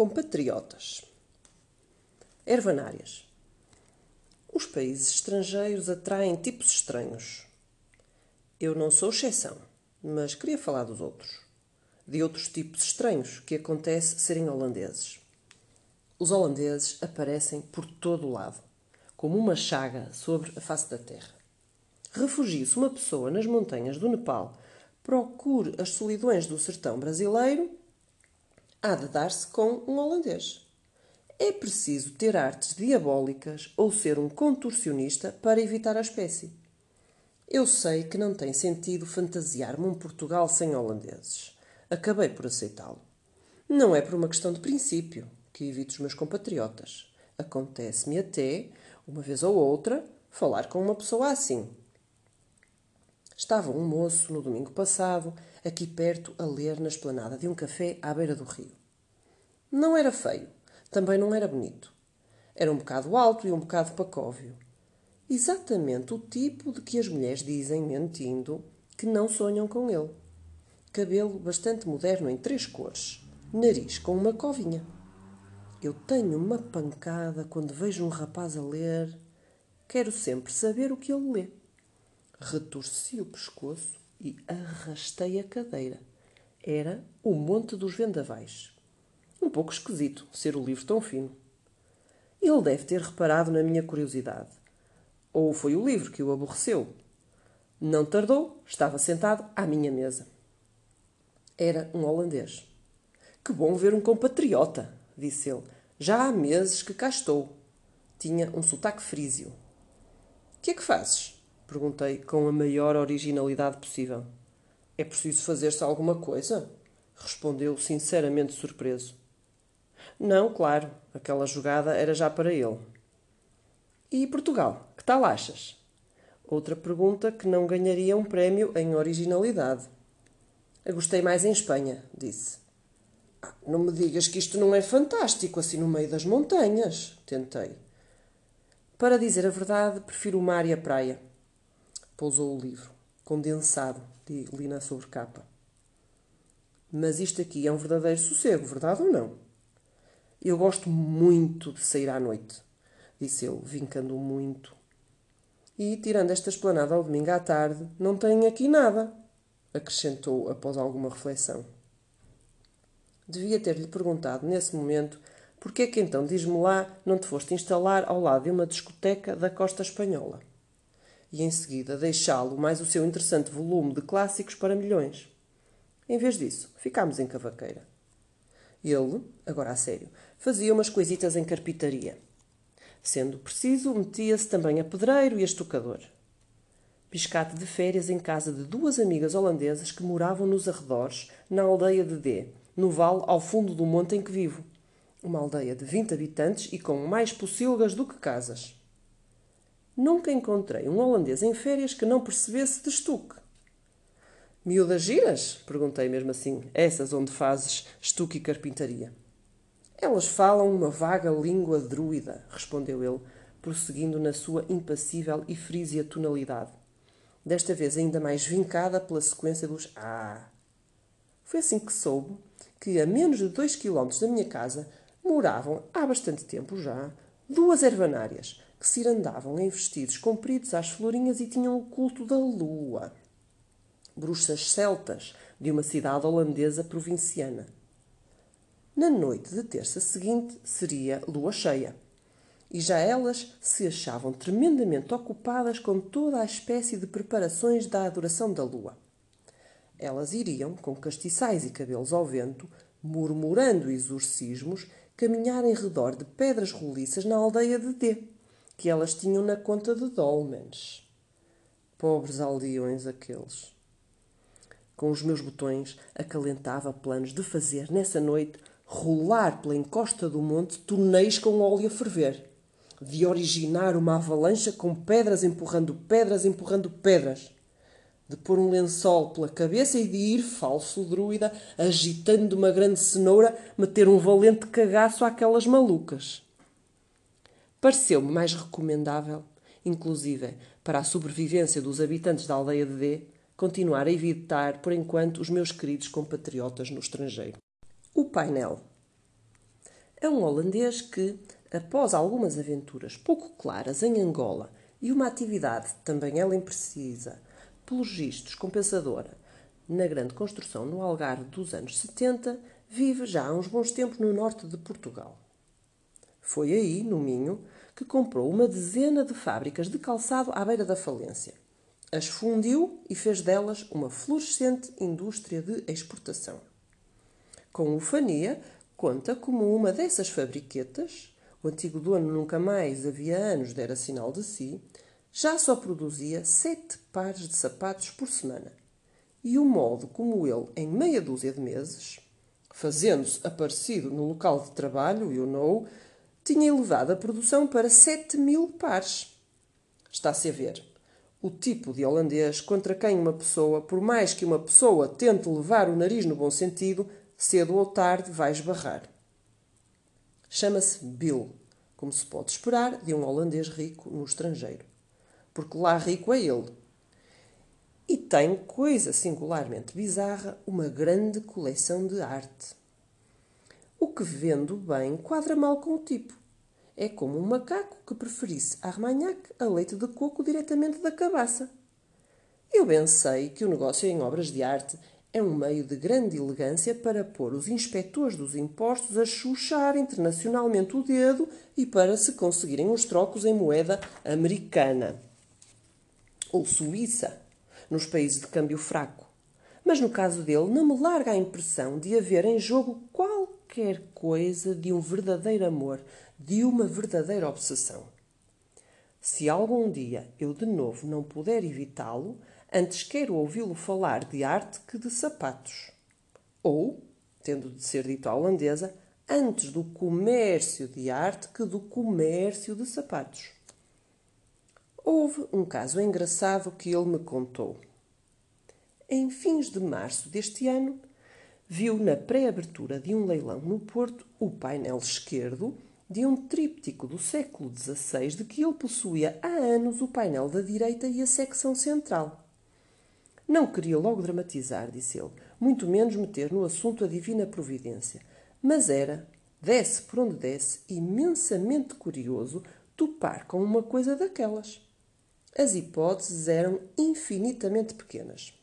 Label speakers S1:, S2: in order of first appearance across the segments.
S1: Compatriotas. Ervanárias. Os países estrangeiros atraem tipos estranhos. Eu não sou exceção, mas queria falar dos outros. De outros tipos estranhos que acontece serem holandeses. Os holandeses aparecem por todo o lado, como uma chaga sobre a face da terra. Refugie-se uma pessoa nas montanhas do Nepal, procure as solidões do sertão brasileiro há de dar-se com um holandês. É preciso ter artes diabólicas ou ser um contorcionista para evitar a espécie. Eu sei que não tem sentido fantasiar-me um Portugal sem holandeses. Acabei por aceitá-lo. Não é por uma questão de princípio que evito os meus compatriotas. Acontece-me até, uma vez ou outra, falar com uma pessoa assim. Estava um moço, no domingo passado, aqui perto, a ler na esplanada de um café à beira do rio. Não era feio, também não era bonito. Era um bocado alto e um bocado pacóvio. Exatamente o tipo de que as mulheres dizem, mentindo, que não sonham com ele. Cabelo bastante moderno em três cores. Nariz com uma covinha. Eu tenho uma pancada quando vejo um rapaz a ler. Quero sempre saber o que ele lê. Retorci o pescoço e arrastei a cadeira. Era o Monte dos Vendavais. Um pouco esquisito ser o livro tão fino. Ele deve ter reparado na minha curiosidade. Ou foi o livro que o aborreceu. Não tardou, estava sentado à minha mesa. Era um holandês. Que bom ver um compatriota, disse ele. Já há meses que cá estou. Tinha um sotaque frísio. Que é que fazes? Perguntei com a maior originalidade possível. É preciso fazer-se alguma coisa? Respondeu sinceramente surpreso. Não, claro, aquela jogada era já para ele. E Portugal, que tal achas? Outra pergunta que não ganharia um prémio em originalidade. Gostei mais em Espanha, disse. Ah, não me digas que isto não é fantástico, assim no meio das montanhas, tentei. Para dizer a verdade, prefiro o mar e a praia pousou o livro, condensado, de li na sobrecapa. Mas isto aqui é um verdadeiro sossego, verdade ou não? Eu gosto muito de sair à noite, disse ele, vincando muito. E, tirando esta esplanada ao domingo à tarde, não tenho aqui nada, acrescentou após alguma reflexão. Devia ter-lhe perguntado nesse momento porque é que então, diz-me lá, não te foste instalar ao lado de uma discoteca da costa espanhola e em seguida deixá-lo mais o seu interessante volume de clássicos para milhões. Em vez disso, ficámos em cavaqueira. Ele, agora a sério, fazia umas coisitas em carpintaria. Sendo preciso, metia-se também a pedreiro e a estucador. Biscate de férias em casa de duas amigas holandesas que moravam nos arredores, na aldeia de D, no vale ao fundo do monte em que vivo. Uma aldeia de 20 habitantes e com mais pocilgas do que casas. Nunca encontrei um holandês em férias que não percebesse de estuque. Miúdas giras? Perguntei mesmo assim. Essas onde fazes estuque e carpintaria. Elas falam uma vaga língua druida, respondeu ele, prosseguindo na sua impassível e frísia tonalidade. Desta vez ainda mais vincada pela sequência dos Ah. Foi assim que soube que, a menos de dois quilómetros da minha casa, moravam, há bastante tempo já, duas ervanárias, que se irandavam em vestidos compridos às florinhas e tinham o culto da lua. Bruxas celtas de uma cidade holandesa provinciana. Na noite de terça seguinte seria lua cheia. E já elas se achavam tremendamente ocupadas com toda a espécie de preparações da adoração da lua. Elas iriam, com castiçais e cabelos ao vento, murmurando exorcismos, caminhar em redor de pedras roliças na aldeia de D que elas tinham na conta de dolmens. Pobres aldeões aqueles. Com os meus botões, acalentava planos de fazer, nessa noite, rolar pela encosta do monte tonéis com óleo a ferver. De originar uma avalanche com pedras empurrando pedras, empurrando pedras. De pôr um lençol pela cabeça e de ir, falso druida, agitando uma grande cenoura, meter um valente cagaço àquelas malucas pareceu-me mais recomendável, inclusive para a sobrevivência dos habitantes da aldeia de D, continuar a evitar, por enquanto, os meus queridos compatriotas no estrangeiro. O painel. É um holandês que, após algumas aventuras pouco claras em Angola e uma atividade também ela imprecisa, pelos vistos compensadora, na grande construção no Algarve dos anos 70, vive já há uns bons tempos no norte de Portugal. Foi aí, no Minho, que comprou uma dezena de fábricas de calçado à beira da falência. As fundiu e fez delas uma florescente indústria de exportação. Com ufania, conta como uma dessas fabriquetas, o antigo dono nunca mais havia anos dera sinal de si, já só produzia sete pares de sapatos por semana. E o modo como ele, em meia dúzia de meses, fazendo-se aparecido no local de trabalho, you know, tinha elevado a produção para 7 mil pares. Está-se a ver. O tipo de holandês contra quem uma pessoa, por mais que uma pessoa tente levar o nariz no bom sentido, cedo ou tarde vai esbarrar. Chama-se Bill, como se pode esperar de um holandês rico no estrangeiro. Porque lá rico é ele. E tem, coisa singularmente bizarra, uma grande coleção de arte. O que, vendo bem, quadra mal com o tipo. É como um macaco que preferisse Armagnac a leite de coco diretamente da cabaça. Eu bem sei que o negócio em obras de arte é um meio de grande elegância para pôr os inspectores dos impostos a chuchar internacionalmente o dedo e para se conseguirem os trocos em moeda americana ou suíça, nos países de câmbio fraco. Mas no caso dele, não me larga a impressão de haver em jogo qualquer coisa de um verdadeiro amor, de uma verdadeira obsessão. Se algum dia eu de novo não puder evitá-lo, antes quero ouvi-lo falar de arte que de sapatos. Ou, tendo de ser dito à holandesa, antes do comércio de arte que do comércio de sapatos. Houve um caso engraçado que ele me contou. Em fins de março deste ano, viu na pré-abertura de um leilão no Porto o painel esquerdo de um tríptico do século XVI de que ele possuía há anos o painel da direita e a secção central. Não queria logo dramatizar, disse ele, muito menos meter no assunto a divina providência, mas era, desce por onde desce, imensamente curioso topar com uma coisa daquelas. As hipóteses eram infinitamente pequenas.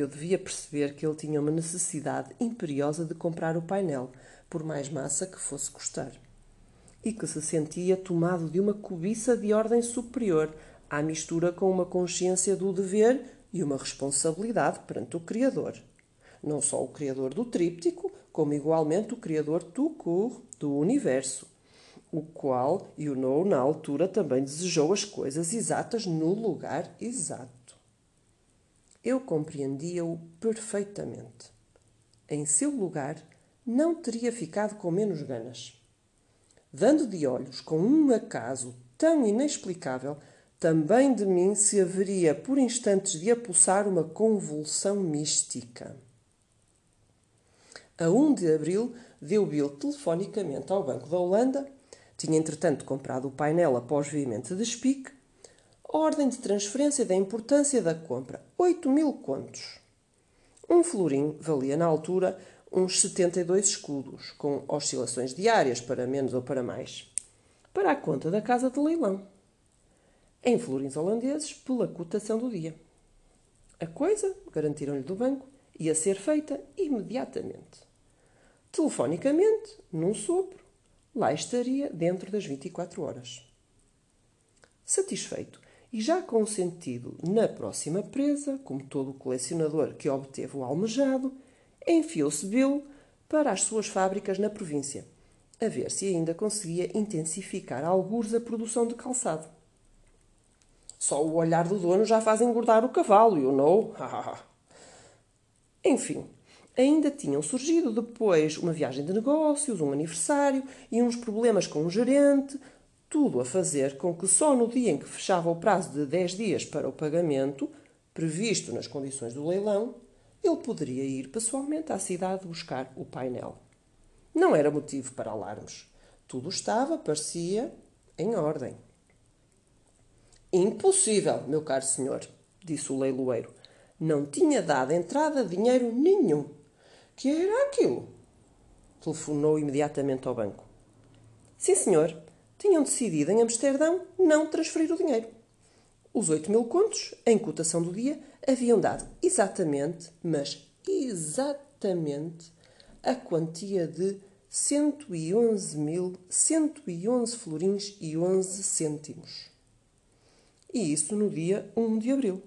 S1: Eu devia perceber que ele tinha uma necessidade imperiosa de comprar o painel, por mais massa que fosse custar, e que se sentia tomado de uma cobiça de ordem superior, à mistura com uma consciência do dever e uma responsabilidade perante o Criador. Não só o Criador do tríptico, como igualmente o Criador tout court do universo, o qual, you know, na altura também desejou as coisas exatas no lugar exato. Eu compreendia-o perfeitamente. Em seu lugar, não teria ficado com menos ganas. Dando de olhos com um acaso tão inexplicável, também de mim se haveria por instantes de apulsar uma convulsão mística. A 1 de abril deu Bill telefonicamente ao Banco da Holanda, tinha entretanto comprado o painel após veemente despique, Ordem de transferência da importância da compra: 8 mil contos. Um florim valia na altura uns 72 escudos, com oscilações diárias para menos ou para mais, para a conta da casa de leilão. Em florins holandeses, pela cotação do dia. A coisa, garantiram-lhe do banco, ia ser feita imediatamente. Telefonicamente, num sopro, lá estaria dentro das 24 horas. Satisfeito, e já consentido na próxima presa, como todo colecionador que obteve o almejado, enfiou-se Bill para as suas fábricas na província, a ver se ainda conseguia intensificar algures a produção de calçado. Só o olhar do dono já faz engordar o cavalo, you know? Enfim, ainda tinham surgido depois uma viagem de negócios, um aniversário e uns problemas com o gerente, tudo a fazer com que só no dia em que fechava o prazo de 10 dias para o pagamento, previsto nas condições do leilão, ele poderia ir pessoalmente à cidade buscar o painel. Não era motivo para alarmes. Tudo estava, parecia, em ordem. Impossível, meu caro senhor, disse o leiloeiro. Não tinha dado entrada dinheiro nenhum. Que era aquilo? Telefonou imediatamente ao banco. Sim, senhor. Tinham decidido em Amsterdão não transferir o dinheiro. Os 8 mil contos, em cotação do dia, haviam dado exatamente, mas exatamente, a quantia de 111.111 florins e 11 cêntimos. E isso no dia 1 de abril.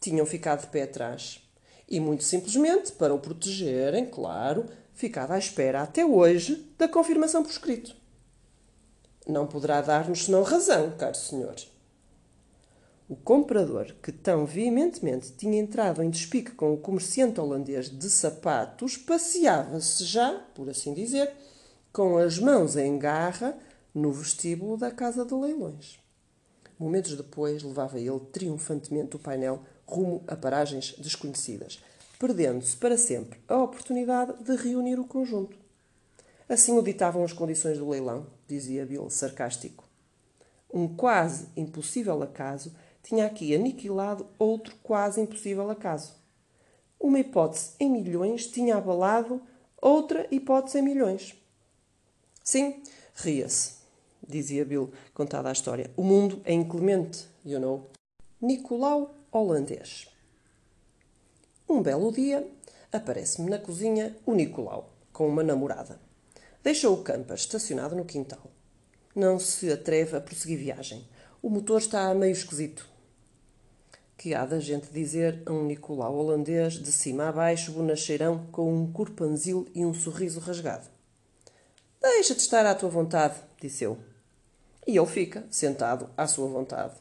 S1: Tinham ficado de pé atrás. E muito simplesmente, para o protegerem, claro, ficado à espera até hoje da confirmação por escrito. Não poderá dar-nos senão razão, caro senhor. O comprador, que tão veementemente tinha entrado em despique com o comerciante holandês de sapatos, passeava-se já, por assim dizer, com as mãos em garra no vestíbulo da casa de leilões. Momentos depois, levava ele triunfantemente o painel rumo a paragens desconhecidas, perdendo-se para sempre a oportunidade de reunir o conjunto. Assim o ditavam as condições do leilão, dizia Bill sarcástico. Um quase impossível acaso tinha aqui aniquilado outro quase impossível acaso. Uma hipótese em milhões tinha abalado outra hipótese em milhões. Sim, ria-se, dizia Bill, contada a história. O mundo é inclemente, you know. Nicolau holandês. Um belo dia, aparece-me na cozinha o Nicolau, com uma namorada. Deixou o camper estacionado no quintal. Não se atreve a prosseguir viagem. O motor está meio esquisito. Que há da gente dizer a um Nicolau holandês de cima a baixo, bonacheirão, com um corpanzil e um sorriso rasgado. Deixa-te estar à tua vontade, disse eu. E ele fica, sentado, à sua vontade.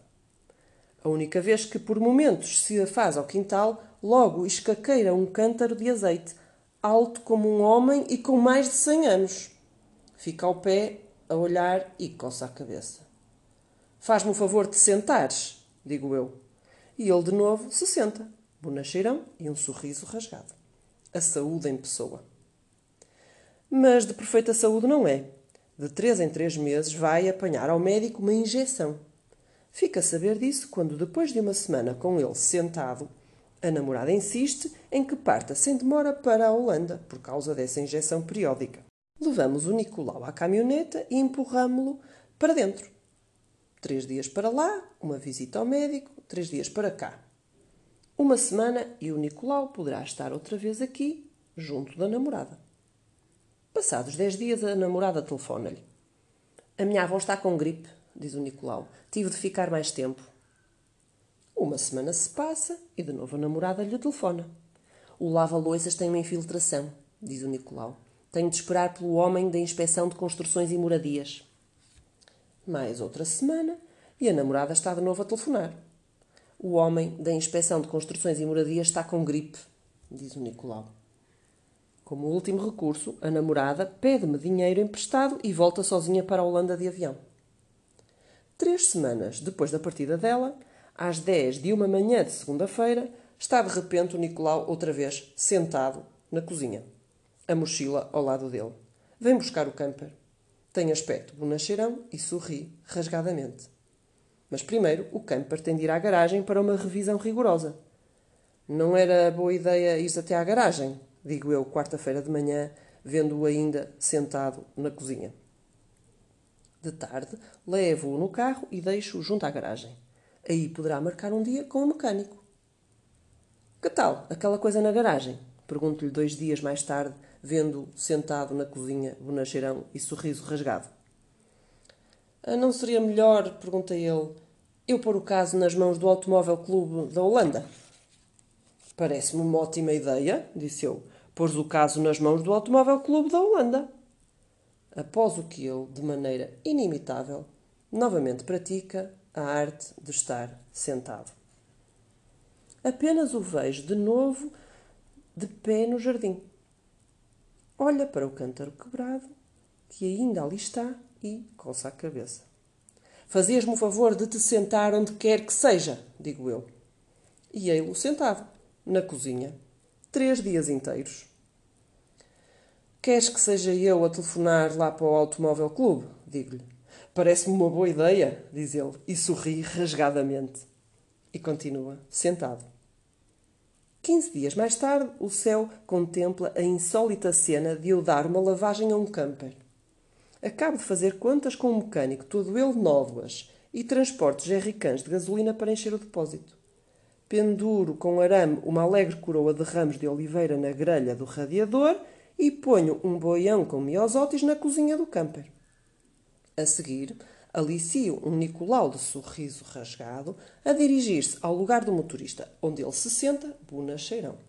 S1: A única vez que por momentos se afaz ao quintal, logo escaqueira um cântaro de azeite, alto como um homem e com mais de cem anos. Fica ao pé, a olhar e coça a cabeça. Faz-me o favor de sentares, digo eu. E ele de novo se senta, bonacheirão e um sorriso rasgado. A saúde em pessoa. Mas de perfeita saúde não é. De três em três meses vai apanhar ao médico uma injeção. Fica a saber disso quando, depois de uma semana com ele sentado, a namorada insiste em que parta sem demora para a Holanda por causa dessa injeção periódica. Levamos o Nicolau à caminhoneta e empurramo-lo para dentro. Três dias para lá, uma visita ao médico, três dias para cá. Uma semana e o Nicolau poderá estar outra vez aqui, junto da namorada. Passados dez dias, a namorada telefona-lhe. A minha avó está com gripe, diz o Nicolau. Tive de ficar mais tempo. Uma semana se passa e de novo a namorada lhe telefona. O lava-loiças tem uma infiltração, diz o Nicolau. Tenho de esperar pelo homem da inspeção de construções e moradias. Mais outra semana e a namorada está de novo a telefonar. O homem da inspeção de construções e moradias está com gripe, diz o Nicolau. Como último recurso, a namorada pede-me dinheiro emprestado e volta sozinha para a Holanda de avião. Três semanas depois da partida dela, às dez de uma manhã de segunda-feira, está de repente o Nicolau outra vez sentado na cozinha, a mochila ao lado dele. Vem buscar o camper. Tem aspecto bonacheirão e sorri rasgadamente. Mas primeiro o camper tem de ir à garagem para uma revisão rigorosa. Não era boa ideia ir até à garagem, digo eu, quarta-feira de manhã, vendo-o ainda sentado na cozinha. De tarde, levo-o no carro e deixo-o junto à garagem. Aí poderá marcar um dia com o mecânico. Que tal aquela coisa na garagem? Pergunto-lhe dois dias mais tarde, vendo-o sentado na cozinha, bonacheirão e sorriso rasgado. Ah, não seria melhor, pergunta ele, eu pôr o caso nas mãos do Automóvel Clube da Holanda? Parece-me uma ótima ideia, disse eu, pôr o caso nas mãos do Automóvel Clube da Holanda. Após o que ele, de maneira inimitável, novamente pratica a arte de estar sentado. Apenas o vejo de novo de pé no jardim olha para o cântaro quebrado, que ainda ali está, e coça a cabeça. Fazias-me o favor de te sentar onde quer que seja, digo eu. E ei-lo sentado, na cozinha, três dias inteiros. Queres que seja eu a telefonar lá para o Automóvel Clube? Digo-lhe. Parece-me uma boa ideia, diz ele, e sorri rasgadamente. E continua, sentado. Quinze dias mais tarde, o céu contempla a insólita cena de eu dar uma lavagem a um camper. Acabo de fazer contas com um mecânico, todo ele nódoas, e transporto jerrycans de gasolina para encher o depósito. Penduro com arame uma alegre coroa de ramos de oliveira na grelha do radiador e ponho um boião com miosótis na cozinha do camper. A seguir, alicio um Nicolau de sorriso rasgado a dirigir-se ao lugar do motorista, onde ele se senta, buna cheirão.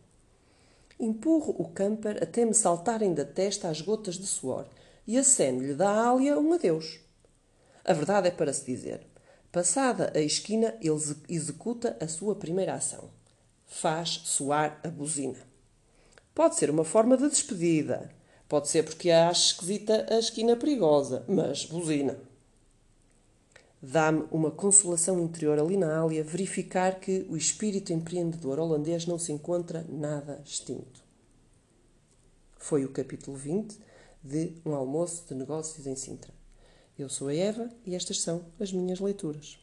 S1: Empurro o camper até me saltarem da testa as gotas de suor e aceno-lhe da ália um adeus. A verdade é para se dizer. Passada a esquina, ele executa a sua primeira ação. Faz soar a buzina. Pode ser uma forma de despedida. Pode ser porque acha esquisita a esquina perigosa, mas buzina. Dá-me uma consolação interior ali na Ália verificar que o espírito empreendedor holandês não se encontra nada extinto. Foi o capítulo 20 de Um Almoço de Negócios em Sintra. Eu sou a Eva e estas são as minhas leituras.